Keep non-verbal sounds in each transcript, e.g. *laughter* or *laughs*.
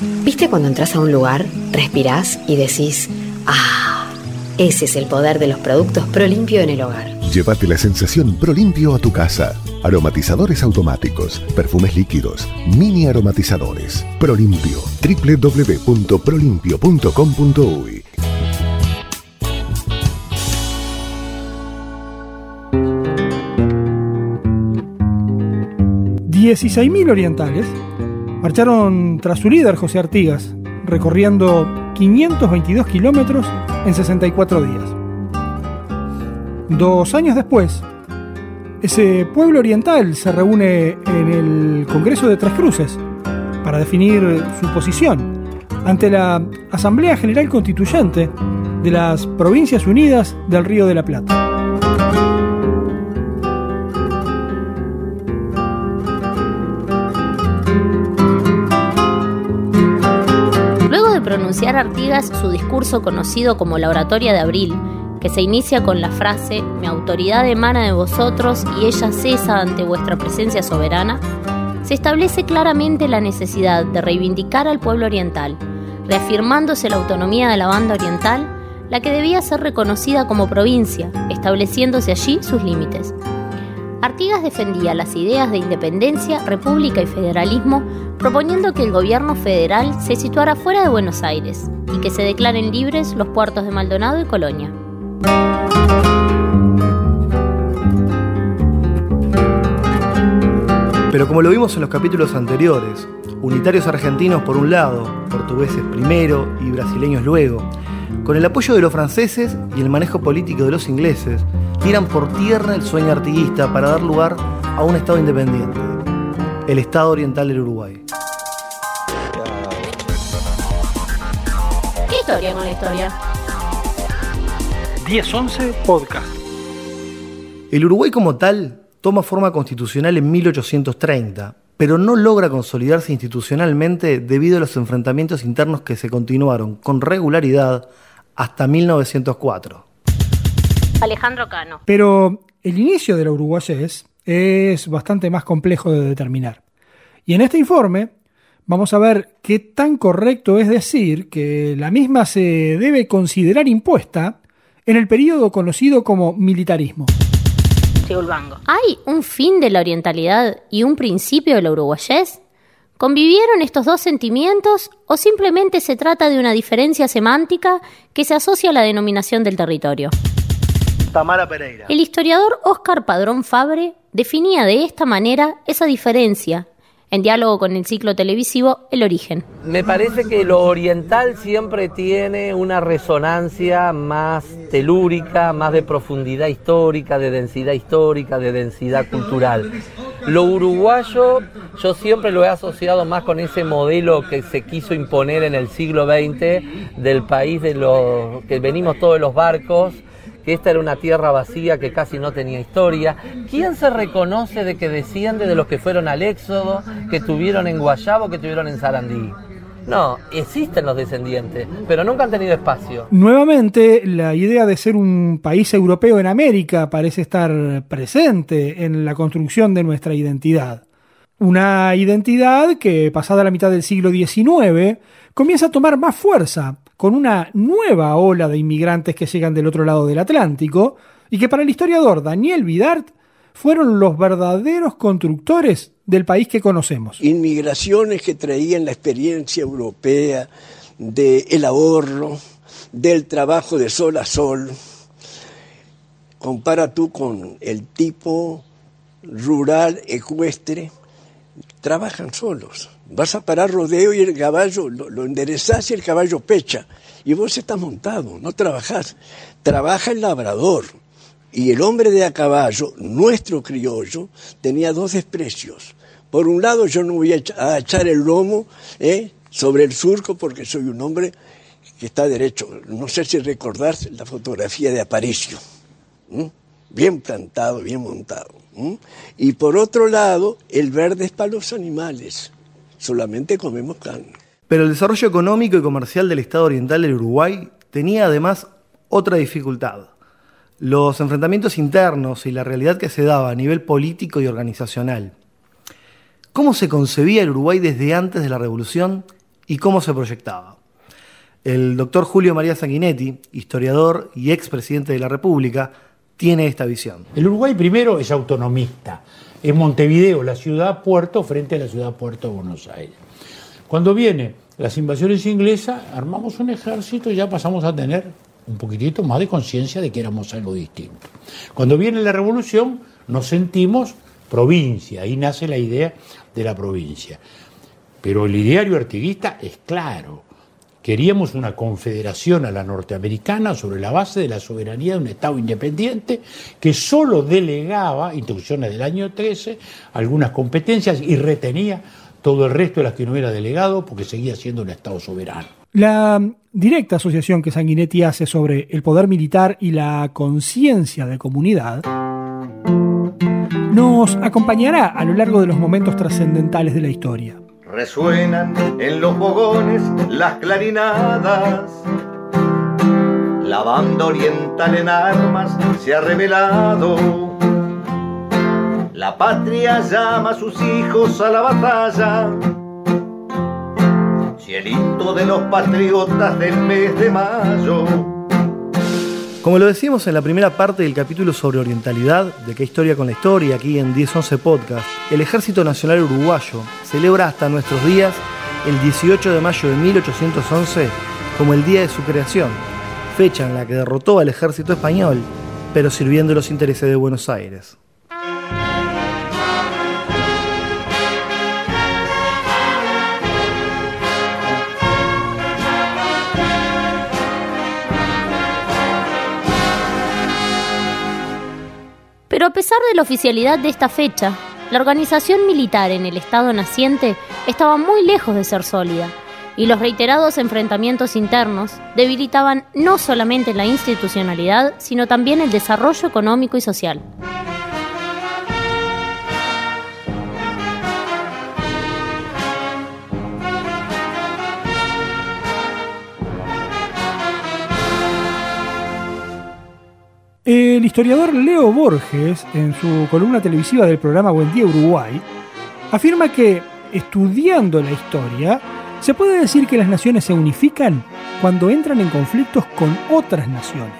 ¿Viste cuando entras a un lugar, respirás y decís, ah, ese es el poder de los productos ProLimpio en el hogar? Llévate la sensación ProLimpio a tu casa. Aromatizadores automáticos, perfumes líquidos, mini aromatizadores. ProLimpio. www.prolimpio.com.uy 16.000 orientales marcharon tras su líder José Artigas, recorriendo 522 kilómetros en 64 días. Dos años después, ese pueblo oriental se reúne en el Congreso de Tres Cruces para definir su posición ante la Asamblea General Constituyente de las Provincias Unidas del Río de la Plata. Pronunciar Artigas su discurso conocido como la Oratoria de Abril, que se inicia con la frase Mi autoridad emana de vosotros y ella cesa ante vuestra presencia soberana, se establece claramente la necesidad de reivindicar al pueblo oriental, reafirmándose la autonomía de la banda oriental, la que debía ser reconocida como provincia, estableciéndose allí sus límites. Artigas defendía las ideas de independencia, república y federalismo, proponiendo que el gobierno federal se situara fuera de Buenos Aires y que se declaren libres los puertos de Maldonado y Colonia. Pero como lo vimos en los capítulos anteriores, unitarios argentinos por un lado, portugueses primero y brasileños luego, con el apoyo de los franceses y el manejo político de los ingleses, tiran por tierra el sueño artiguista para dar lugar a un Estado independiente, el Estado Oriental del Uruguay. ¿Qué historia con la historia? 1011 Podcast. El Uruguay como tal toma forma constitucional en 1830, pero no logra consolidarse institucionalmente debido a los enfrentamientos internos que se continuaron con regularidad hasta 1904. Alejandro Cano. Pero el inicio de la uruguayés es bastante más complejo de determinar. Y en este informe vamos a ver qué tan correcto es decir que la misma se debe considerar impuesta en el periodo conocido como militarismo. ¿Hay un fin de la orientalidad y un principio de la uruguayés? ¿Convivieron estos dos sentimientos o simplemente se trata de una diferencia semántica que se asocia a la denominación del territorio? Tamara Pereira. El historiador Óscar Padrón Fabre definía de esta manera esa diferencia en diálogo con el ciclo televisivo El Origen. Me parece que lo oriental siempre tiene una resonancia más telúrica, más de profundidad histórica, de densidad histórica, de densidad cultural. Lo uruguayo yo siempre lo he asociado más con ese modelo que se quiso imponer en el siglo XX del país de los que venimos todos los barcos que esta era una tierra vacía que casi no tenía historia. ¿Quién se reconoce de que desciende de los que fueron al Éxodo, que tuvieron en Guayabo, que tuvieron en Sarandí? No, existen los descendientes, pero nunca han tenido espacio. Nuevamente, la idea de ser un país europeo en América parece estar presente en la construcción de nuestra identidad. Una identidad que, pasada la mitad del siglo XIX, comienza a tomar más fuerza con una nueva ola de inmigrantes que llegan del otro lado del Atlántico y que para el historiador Daniel Vidart fueron los verdaderos constructores del país que conocemos. Inmigraciones que traían la experiencia europea del ahorro, del trabajo de sol a sol. Compara tú con el tipo rural ecuestre, trabajan solos Vas a parar rodeo y el caballo lo, enderezás y el caballo pecha. Y vos estás montado, no trabajás. Trabaja el labrador. Y el hombre de a caballo, nuestro criollo, tenía dos desprecios. Por un lado, yo no voy a echar el lomo ¿eh? sobre el surco porque soy un hombre que está derecho. No sé si recordás la fotografía de Aparicio. Bien plantado, bien montado. Y por otro lado, el verde es para los animales solamente comemos carne. Pero el desarrollo económico y comercial del Estado Oriental del Uruguay tenía además otra dificultad. Los enfrentamientos internos y la realidad que se daba a nivel político y organizacional. ¿Cómo se concebía el Uruguay desde antes de la Revolución y cómo se proyectaba. El doctor Julio María Sanguinetti, historiador y expresidente de la República, tiene esta visión. El Uruguay primero es autonomista. Es Montevideo, la ciudad puerto, frente a la ciudad puerto de Buenos Aires. Cuando vienen las invasiones inglesas, armamos un ejército y ya pasamos a tener un poquitito más de conciencia de que éramos algo distinto. Cuando viene la revolución, nos sentimos provincia, ahí nace la idea de la provincia. Pero el ideario artiguista es claro, Queríamos una confederación a la norteamericana sobre la base de la soberanía de un Estado independiente que solo delegaba, instrucciones del año 13, algunas competencias y retenía todo el resto de las que no era delegado porque seguía siendo un Estado soberano. La directa asociación que Sanguinetti hace sobre el poder militar y la conciencia de comunidad nos acompañará a lo largo de los momentos trascendentales de la historia. Resuenan en los bogones las clarinadas. La banda oriental en armas se ha revelado. La patria llama a sus hijos a la batalla. Cielito de los patriotas del mes de mayo como lo decíamos en la primera parte del capítulo sobre orientalidad, de qué historia con la historia, aquí en 1011 Podcast, el Ejército Nacional Uruguayo celebra hasta nuestros días el 18 de mayo de 1811 como el día de su creación, fecha en la que derrotó al ejército español, pero sirviendo los intereses de Buenos Aires. Pesar de la oficialidad de esta fecha, la organización militar en el Estado naciente estaba muy lejos de ser sólida, y los reiterados enfrentamientos internos debilitaban no solamente la institucionalidad, sino también el desarrollo económico y social. El historiador Leo Borges, en su columna televisiva del programa Buen Día Uruguay, afirma que, estudiando la historia, se puede decir que las naciones se unifican cuando entran en conflictos con otras naciones.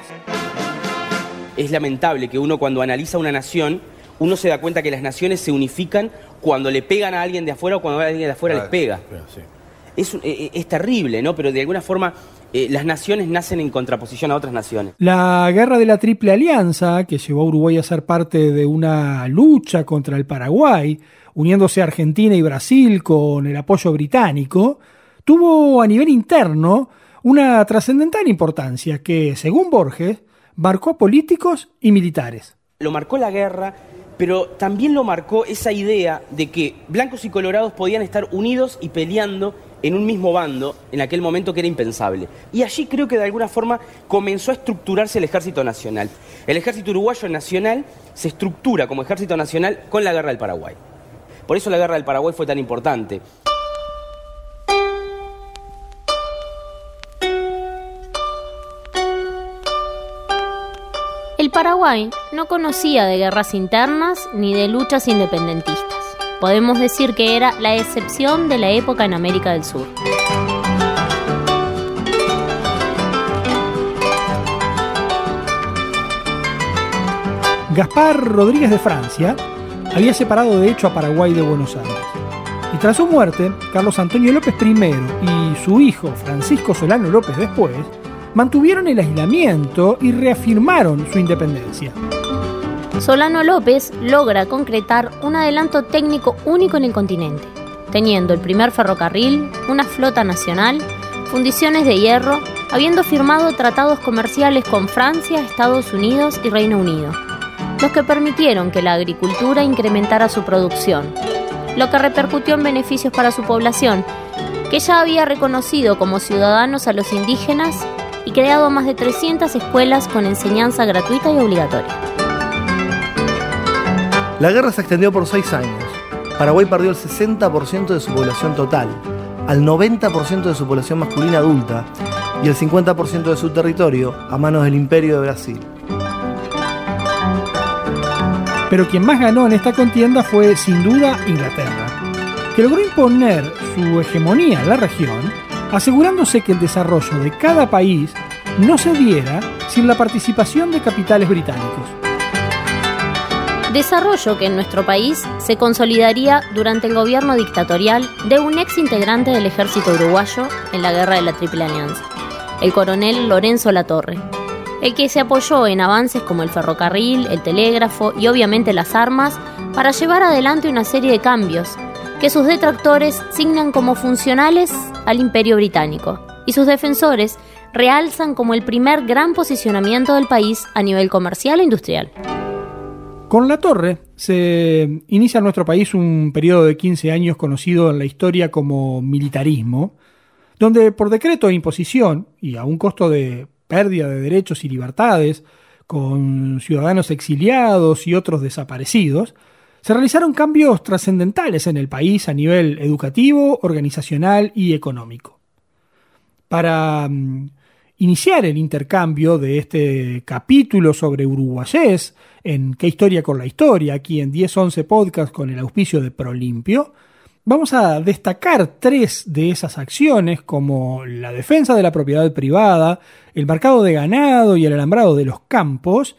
Es lamentable que uno cuando analiza una nación, uno se da cuenta que las naciones se unifican cuando le pegan a alguien de afuera o cuando alguien de afuera les pega. Es, eh, es terrible, ¿no? Pero de alguna forma eh, las naciones nacen en contraposición a otras naciones. La guerra de la Triple Alianza, que llevó a Uruguay a ser parte de una lucha contra el Paraguay, uniéndose a Argentina y Brasil con el apoyo británico, tuvo a nivel interno una trascendental importancia que, según Borges, marcó a políticos y militares. Lo marcó la guerra, pero también lo marcó esa idea de que blancos y colorados podían estar unidos y peleando en un mismo bando en aquel momento que era impensable. Y allí creo que de alguna forma comenzó a estructurarse el ejército nacional. El ejército uruguayo nacional se estructura como ejército nacional con la guerra del Paraguay. Por eso la guerra del Paraguay fue tan importante. El Paraguay no conocía de guerras internas ni de luchas independentistas podemos decir que era la excepción de la época en América del Sur. Gaspar Rodríguez de Francia había separado de hecho a Paraguay de Buenos Aires. Y tras su muerte, Carlos Antonio López I y su hijo Francisco Solano López después mantuvieron el aislamiento y reafirmaron su independencia. Solano López logra concretar un adelanto técnico único en el continente, teniendo el primer ferrocarril, una flota nacional, fundiciones de hierro, habiendo firmado tratados comerciales con Francia, Estados Unidos y Reino Unido, los que permitieron que la agricultura incrementara su producción, lo que repercutió en beneficios para su población, que ya había reconocido como ciudadanos a los indígenas y creado más de 300 escuelas con enseñanza gratuita y obligatoria. La guerra se extendió por seis años. Paraguay perdió el 60% de su población total, al 90% de su población masculina adulta y el 50% de su territorio a manos del Imperio de Brasil. Pero quien más ganó en esta contienda fue sin duda Inglaterra, que logró imponer su hegemonía en la región asegurándose que el desarrollo de cada país no se diera sin la participación de capitales británicos. Desarrollo que en nuestro país se consolidaría durante el gobierno dictatorial de un ex integrante del ejército uruguayo en la guerra de la Triple Alianza, el coronel Lorenzo Latorre, el que se apoyó en avances como el ferrocarril, el telégrafo y obviamente las armas para llevar adelante una serie de cambios que sus detractores signan como funcionales al imperio británico y sus defensores realzan como el primer gran posicionamiento del país a nivel comercial e industrial. Con la torre se inicia en nuestro país un periodo de 15 años conocido en la historia como militarismo, donde por decreto de imposición y a un costo de pérdida de derechos y libertades, con ciudadanos exiliados y otros desaparecidos, se realizaron cambios trascendentales en el país a nivel educativo, organizacional y económico. Para mm, iniciar el intercambio de este capítulo sobre uruguayés en ¿Qué historia con la historia? aquí en 1011 Podcast con el auspicio de Prolimpio, vamos a destacar tres de esas acciones como la defensa de la propiedad privada, el marcado de ganado y el alambrado de los campos,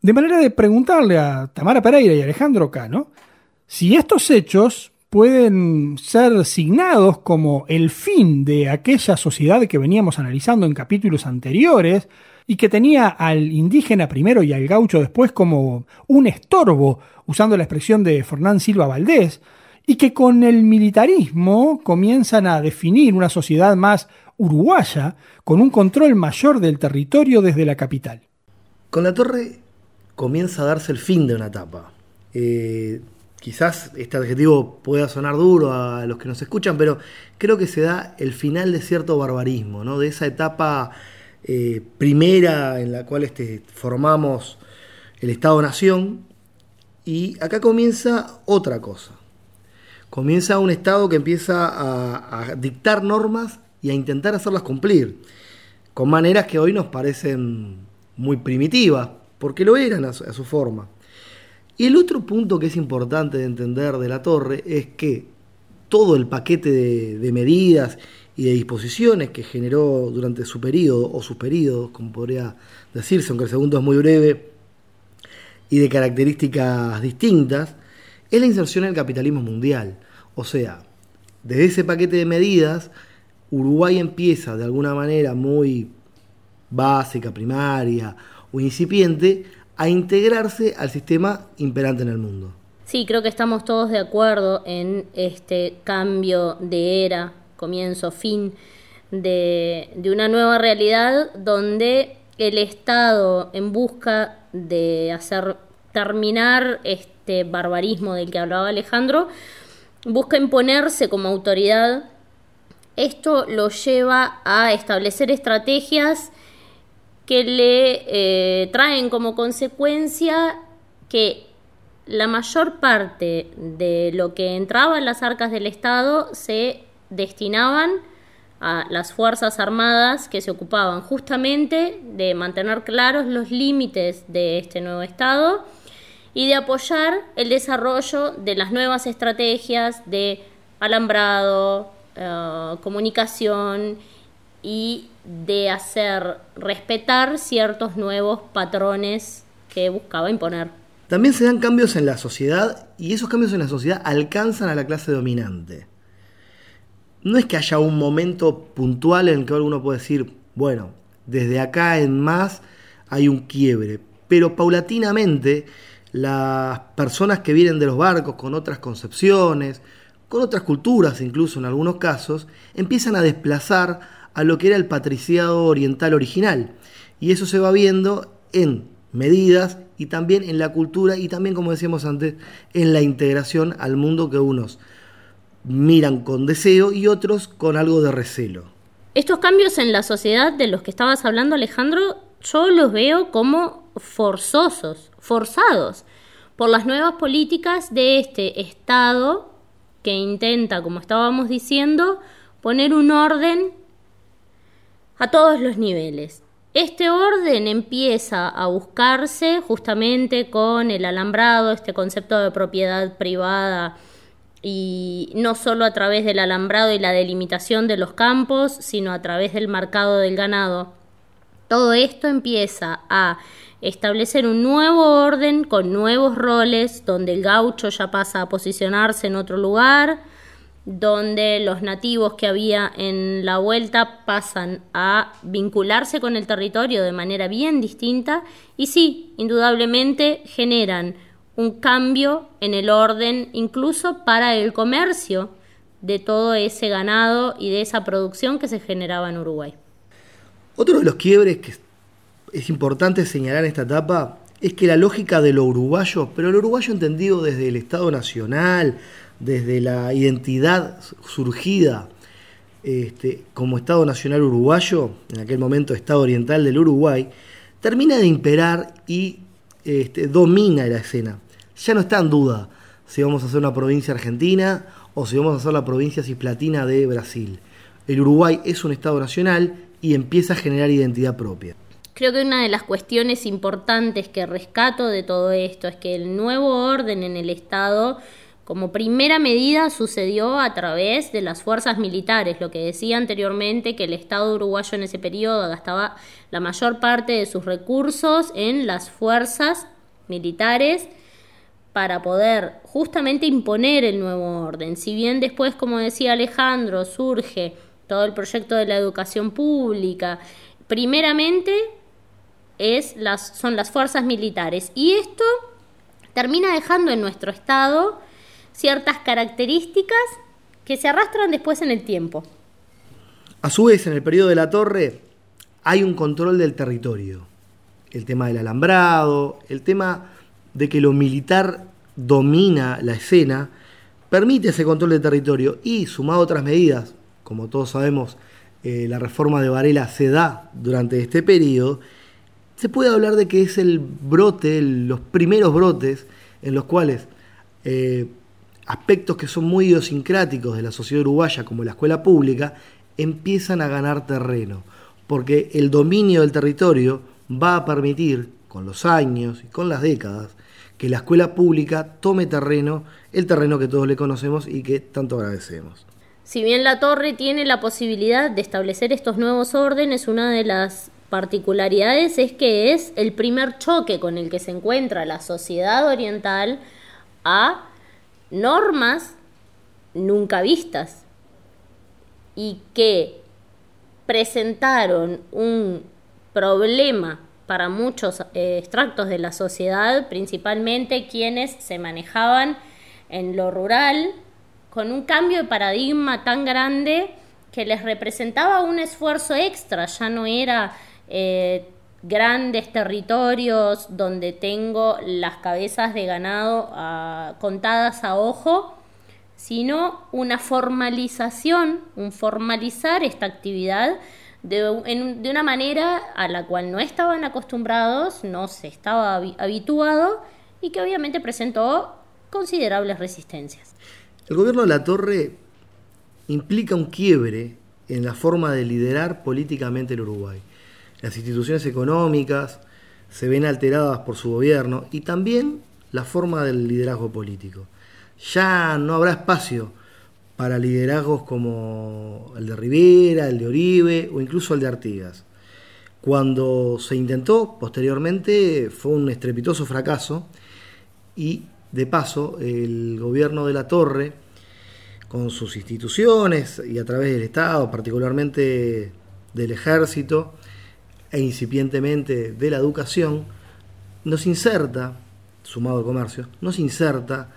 de manera de preguntarle a Tamara Pereira y Alejandro Cano si estos hechos pueden ser signados como el fin de aquella sociedad que veníamos analizando en capítulos anteriores y que tenía al indígena primero y al gaucho después como un estorbo, usando la expresión de Fernán Silva Valdés, y que con el militarismo comienzan a definir una sociedad más uruguaya, con un control mayor del territorio desde la capital. Con la torre comienza a darse el fin de una etapa. Eh, quizás este adjetivo pueda sonar duro a los que nos escuchan, pero creo que se da el final de cierto barbarismo, ¿no? de esa etapa eh, primera en la cual este, formamos el Estado-Nación, y acá comienza otra cosa. Comienza un Estado que empieza a, a dictar normas y a intentar hacerlas cumplir, con maneras que hoy nos parecen muy primitivas, porque lo eran a su forma. Y el otro punto que es importante de entender de la torre es que todo el paquete de, medidas y de disposiciones que generó durante su periodo, o sus periodos, como podría decirse, aunque el segundo es muy breve, y de características distintas, es la inserción en el capitalismo mundial. O sea, desde ese paquete de medidas, Uruguay empieza de alguna manera muy básica, primaria o incipiente a integrarse al sistema imperante en el mundo. Sí, creo que estamos todos de acuerdo en este cambio de era, comienzo, fin de, una nueva realidad donde el Estado, en busca de hacer terminar este barbarismo del que hablaba Alejandro, busca imponerse como autoridad. Esto lo lleva a establecer estrategias que le eh, traen como consecuencia que la mayor parte de lo que entraba en las arcas del Estado se destinaban a las Fuerzas Armadas que se ocupaban justamente de mantener claros los límites de este nuevo Estado y de apoyar el desarrollo de las nuevas estrategias de alambrado, eh, comunicación y de hacer respetar ciertos nuevos patrones que buscaba imponer. También se dan cambios en la sociedad y esos cambios en la sociedad alcanzan a la clase dominante. No es que haya un momento puntual en el que uno puede decir, bueno, desde acá en más hay un quiebre, pero paulatinamente las personas que vienen de los barcos con otras concepciones, con otras culturas incluso en algunos casos, empiezan a desplazar a lo que era el patriciado oriental original. Y eso se va viendo en medidas y también en la cultura y también, como decíamos antes, en la integración al mundo que unos miran con deseo y otros con algo de recelo. Estos cambios en la sociedad de los que estabas hablando, Alejandro, yo los veo como forzosos, forzados por las nuevas políticas de este Estado que intenta, como estábamos diciendo, poner un orden a todos los niveles. Este orden empieza a buscarse justamente con el alambrado, este concepto de propiedad privada y no solo a través del alambrado y la delimitación de los campos, sino a través del marcado del ganado. Todo esto empieza a establecer un nuevo orden con nuevos roles, donde el gaucho ya pasa a posicionarse en otro lugar, donde los nativos que había en la vuelta pasan a vincularse con el territorio de manera bien distinta y sí, indudablemente generan un cambio en el orden incluso para el comercio de todo ese ganado y de esa producción que se generaba en Uruguay. Otro de los quiebres que es importante señalar en esta etapa es que la lógica de lo uruguayo, pero lo uruguayo entendido desde el Estado Nacional, desde la identidad surgida este, como Estado Nacional Uruguayo, en aquel momento Estado Oriental del Uruguay, termina de imperar y este, domina la escena ya no está en duda si vamos a hacer una provincia argentina o si vamos a hacer la provincia cisplatina de Brasil. El Uruguay es un Estado nacional y empieza a generar identidad propia. Creo que una de las cuestiones importantes que rescato de todo esto es que el nuevo orden en el Estado, como primera medida, sucedió a través de las fuerzas militares. Lo que decía anteriormente, que el Estado uruguayo en ese periodo gastaba la mayor parte de sus recursos en las fuerzas militares para poder justamente imponer el nuevo orden. Si bien después, como decía Alejandro, surge todo el proyecto de la educación pública, primeramente es las, son las fuerzas militares. Y esto termina dejando en nuestro Estado ciertas características que se arrastran después en el tiempo. A su vez, en el periodo de la torre hay un control del territorio. El tema del alambrado, el tema de que lo militar domina la escena, permite ese control de territorio y, sumado a otras medidas, como todos sabemos, eh, la reforma de Varela se da durante este periodo, se puede hablar de que es el brote, los primeros brotes en los cuales eh, aspectos que son muy idiosincráticos de la sociedad uruguaya, como la escuela pública, empiezan a ganar terreno, porque el dominio del territorio va a permitir, con los años y con las décadas, que la escuela pública tome terreno, el terreno que todos le conocemos y que tanto agradecemos. Si bien la torre tiene la posibilidad de establecer estos nuevos órdenes, una de las particularidades es que es el primer choque con el que se encuentra la sociedad oriental a normas nunca vistas y que presentaron un problema para muchos eh, extractos de la sociedad, principalmente quienes se manejaban en lo rural, con un cambio de paradigma tan grande que les representaba un esfuerzo extra, ya no era eh, grandes territorios donde tengo las cabezas de ganado ah, contadas a ojo, sino una formalización, un formalizar esta actividad de, una manera a la cual no estaban acostumbrados, no se estaba habituado y que obviamente presentó considerables resistencias. El gobierno de la Torre implica un quiebre en la forma de liderar políticamente el Uruguay. Las instituciones económicas se ven alteradas por su gobierno y también la forma del liderazgo político. Ya no habrá espacio para liderazgos como el de Rivera, el de Oribe o incluso el de Artigas. Cuando se intentó, posteriormente fue un estrepitoso fracaso y de paso el gobierno de la Torre, con sus instituciones y a través del Estado, particularmente del ejército e incipientemente de la educación, nos inserta, sumado al comercio, nos inserta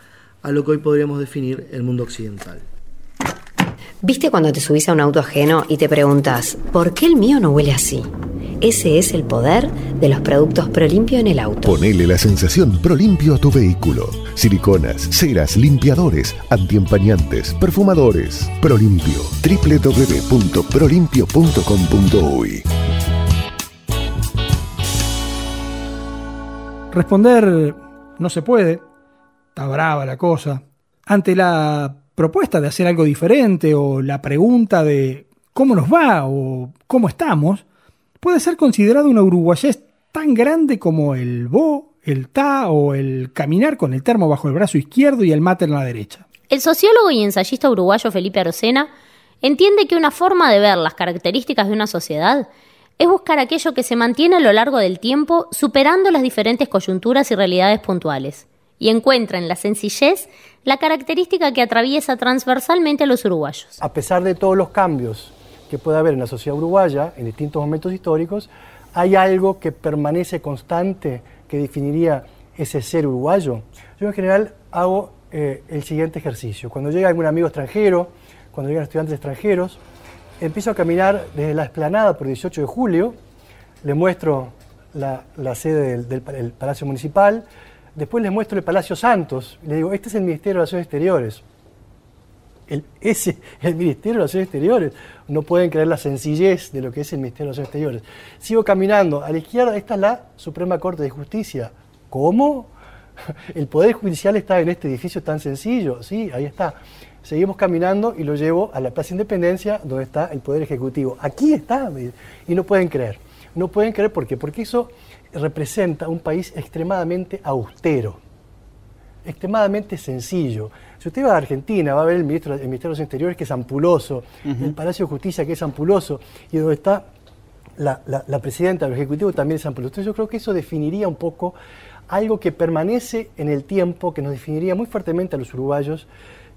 a lo que hoy podríamos definir el mundo occidental. ¿Viste cuando te subís a un auto ajeno y te preguntas, ¿por qué el mío no huele así? Ese es el poder de los productos ProLimpio en el auto. Ponele la sensación ProLimpio a tu vehículo. Siliconas, ceras, limpiadores, antiempañantes, perfumadores. ProLimpio. www.prolimpio.com.uy Responder no se puede. Está brava la cosa. Ante la propuesta de hacer algo diferente o la pregunta de cómo nos va o cómo estamos, puede ser considerado una uruguayés tan grande como el bo, el ta o el caminar con el termo bajo el brazo izquierdo y el mate en la derecha. El sociólogo y ensayista uruguayo Felipe Arocena entiende que una forma de ver las características de una sociedad es buscar aquello que se mantiene a lo largo del tiempo superando las diferentes coyunturas y realidades puntuales, y encuentra en la sencillez la característica que atraviesa transversalmente a los uruguayos. A pesar de todos los cambios que puede haber en la sociedad uruguaya en distintos momentos históricos, hay algo que permanece constante que definiría ese ser uruguayo. Yo en general hago eh, el siguiente ejercicio. Cuando llega algún amigo extranjero, cuando llegan estudiantes extranjeros, empiezo a caminar desde la esplanada por 18 de julio, le muestro la, sede del, Palacio Municipal, después les muestro el Palacio Santos, le digo, este es el Ministerio de Relaciones Exteriores. El, ese, *laughs* el Ministerio de Relaciones Exteriores. No pueden creer la sencillez de lo que es el Ministerio de Relaciones Exteriores. Sigo caminando. A la izquierda, esta es la Suprema Corte de Justicia. ¿Cómo? *laughs* El Poder Judicial está en este edificio tan sencillo. Sí, ahí está. Seguimos caminando y lo llevo a la Plaza Independencia, donde está el Poder Ejecutivo. Aquí está, y no pueden creer. No pueden creer por qué, porque eso representa un país extremadamente austero, extremadamente sencillo. Si usted va a Argentina, va a ver el, ministro, el Ministerio de los Exteriores, que es ampuloso, el Palacio de Justicia, que es ampuloso, y donde está la, presidenta del Ejecutivo también es ampuloso. Entonces yo creo que eso definiría un poco algo que permanece en el tiempo, que nos definiría muy fuertemente a los uruguayos,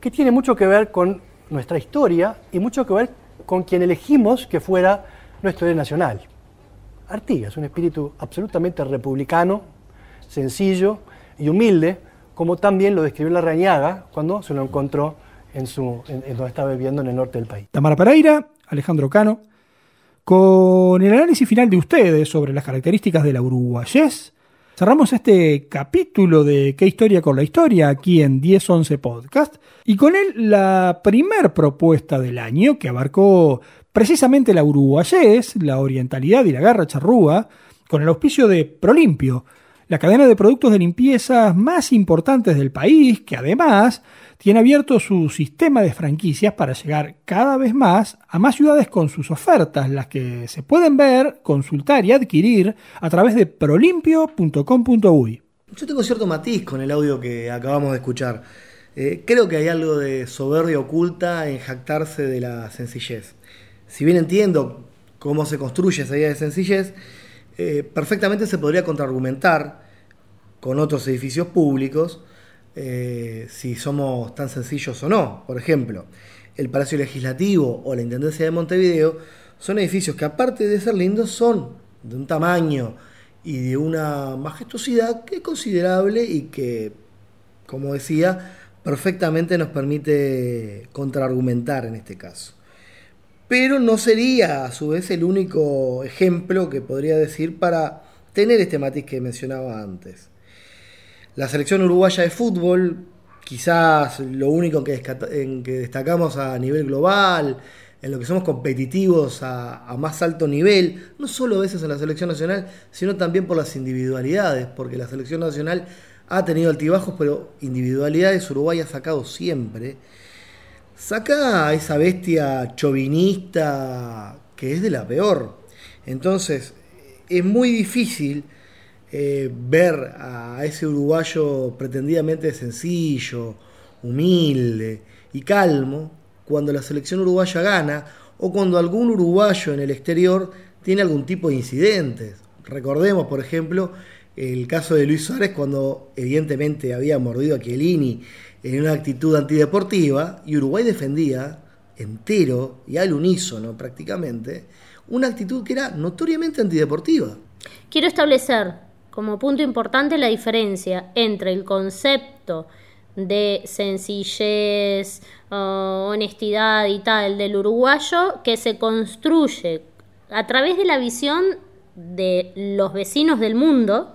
que tiene mucho que ver con nuestra historia y mucho que ver con quien elegimos que fuera nuestro héroe nacional. Artigas, un espíritu absolutamente republicano, sencillo y humilde, como también lo describió la Rañaga cuando se lo encontró en, su, en, donde estaba viviendo en el norte del país. Tamara Pereira, Alejandro Cano, con el análisis final de ustedes sobre las características de la uruguayés, Cerramos este capítulo de ¿Qué historia con la historia? aquí en 1011 Podcast y con él la primer propuesta del año que abarcó precisamente la uruguayés, la orientalidad y la garra charrúa con el auspicio de Prolimpio, la cadena de productos de limpieza más importantes del país que además tiene abierto su sistema de franquicias para llegar cada vez más a más ciudades con sus ofertas, las que se pueden ver, consultar y adquirir a través de prolimpio.com.uy. Yo tengo cierto matiz con el audio que acabamos de escuchar. Eh, creo que hay algo de soberbia oculta en jactarse de la sencillez. Si bien entiendo cómo se construye esa idea de sencillez, eh, perfectamente se podría contraargumentar con otros edificios públicos eh, si somos tan sencillos o no. Por ejemplo, el Palacio Legislativo o la Intendencia de Montevideo son edificios que aparte de ser lindos son de un tamaño y de una majestuosidad que es considerable y que, como decía, perfectamente nos permite contraargumentar en este caso. Pero no sería a su vez el único ejemplo que podría decir para tener este matiz que mencionaba antes. La selección uruguaya de fútbol, quizás lo único en que destacamos a nivel global, en lo que somos competitivos a, más alto nivel, no solo a veces en la selección nacional, sino también por las individualidades, porque la selección nacional ha tenido altibajos, pero individualidades Uruguay ha sacado siempre. Saca a esa bestia chovinista que es de la peor. Entonces, es muy difícil eh, ver a ese uruguayo pretendidamente sencillo, humilde y calmo cuando la selección uruguaya gana o cuando algún uruguayo en el exterior tiene algún tipo de incidentes. Recordemos, por ejemplo, el caso de Luis Suárez cuando evidentemente había mordido a Chiellini en una actitud antideportiva y Uruguay defendía entero y al unísono prácticamente una actitud que era notoriamente antideportiva. Quiero establecer como punto importante la diferencia entre el concepto de sencillez, uh, honestidad y tal del uruguayo que se construye a través de la visión de los vecinos del mundo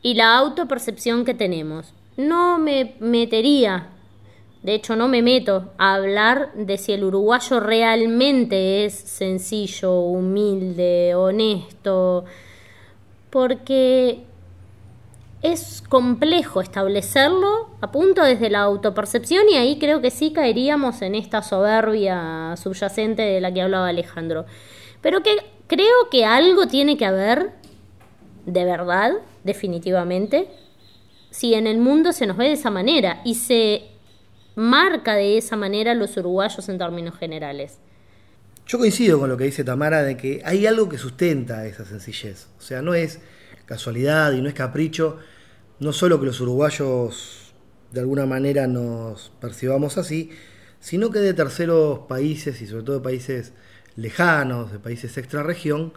y la autopercepción que tenemos. No me metería, de hecho no me meto. A hablar de si el uruguayo realmente es sencillo, humilde, honesto, porque es complejo establecerlo a punto desde la autopercepción y ahí creo que sí caeríamos en esta soberbia subyacente de la que hablaba Alejandro. Pero que creo que algo tiene que haber, de verdad, definitivamente, si en el mundo se nos ve de esa manera y se marca de esa manera los uruguayos en términos generales. Yo coincido con lo que dice Tamara de que hay algo que sustenta esa sencillez. O sea, no es casualidad y no es capricho, no solo que los uruguayos de alguna manera nos percibamos así, sino que de terceros países y sobre todo de países lejanos, de países extra región,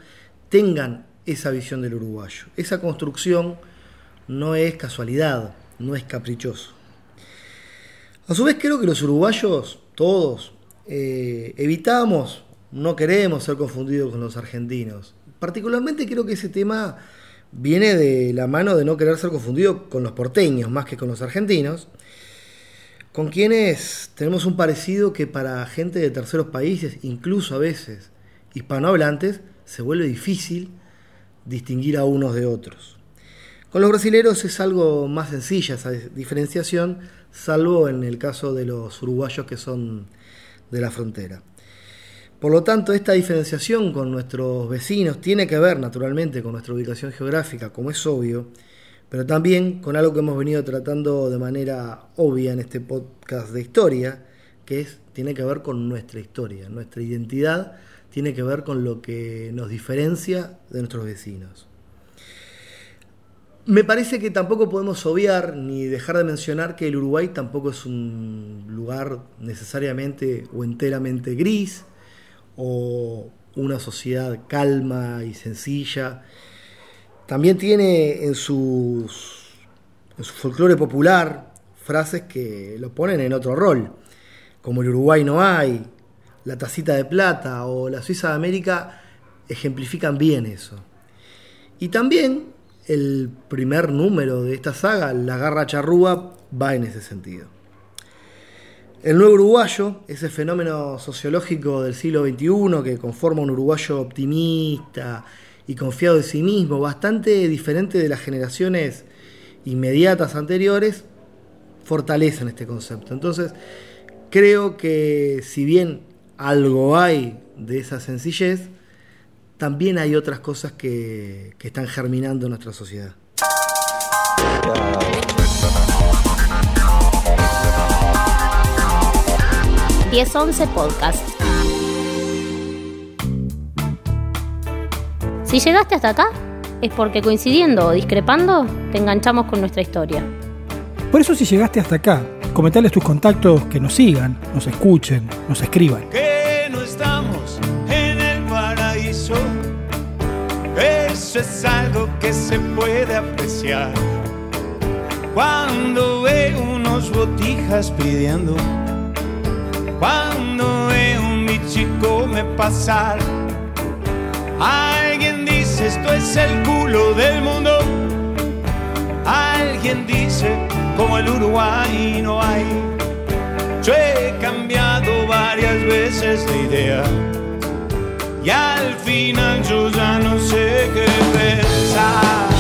tengan esa visión del uruguayo. Esa construcción no es casualidad, no es caprichoso. A su vez creo que los uruguayos, todos, eh, evitamos, no queremos ser confundidos con los argentinos. Particularmente creo que ese tema viene de la mano de no querer ser confundido con los porteños más que con los argentinos, con quienes tenemos un parecido que para gente de terceros países, incluso a veces hispanohablantes, se vuelve difícil distinguir a unos de otros. Con los brasileros es algo más sencilla esa diferenciación, salvo en el caso de los uruguayos que son de la frontera. Por lo tanto, esta diferenciación con nuestros vecinos tiene que ver naturalmente con nuestra ubicación geográfica, como es obvio, pero también con algo que hemos venido tratando de manera obvia en este podcast de historia, que es, tiene que ver con nuestra historia, nuestra identidad tiene que ver con lo que nos diferencia de nuestros vecinos. Me parece que tampoco podemos obviar ni dejar de mencionar que el Uruguay tampoco es un lugar necesariamente o enteramente gris o una sociedad calma y sencilla. También tiene en, sus, su folclore popular frases que lo ponen en otro rol, como el Uruguay no hay, la tacita de plata o la Suiza de América ejemplifican bien eso. Y también el primer número de esta saga, La Garra Charrúa, va en ese sentido. El nuevo uruguayo, ese fenómeno sociológico del siglo XXI que conforma un uruguayo optimista y confiado en sí mismo, bastante diferente de las generaciones inmediatas anteriores, fortalecen este concepto. Entonces, creo que si bien algo hay de esa sencillez, también hay otras cosas que, que están germinando en nuestra sociedad. 1011 Podcast. Si llegaste hasta acá, es porque coincidiendo o discrepando, te enganchamos con nuestra historia. Por eso si llegaste hasta acá, comentales tus contactos que nos sigan, nos escuchen, nos escriban. Eso es algo que se puede apreciar. Cuando ve unos botijas pidiendo cuando veo un mi chico me pasar. Alguien dice esto es el culo del mundo. Alguien dice como el Uruguay no hay. Yo he cambiado varias veces de idea. Y al final yo ya no sé qué pensar.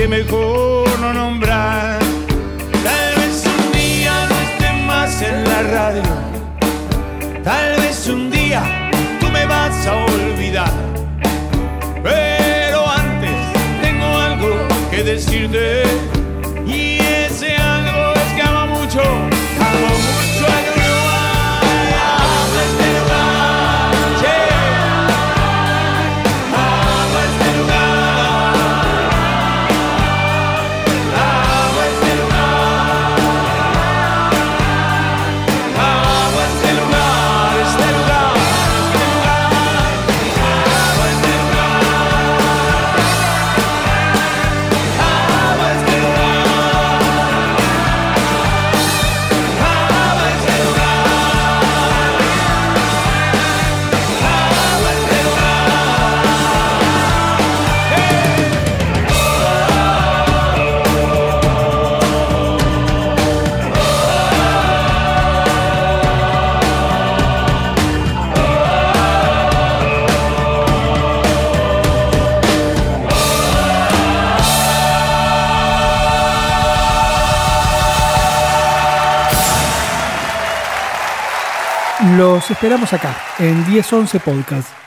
Que mejor no nombrar. Esperamos acá, en 1011 Podcast.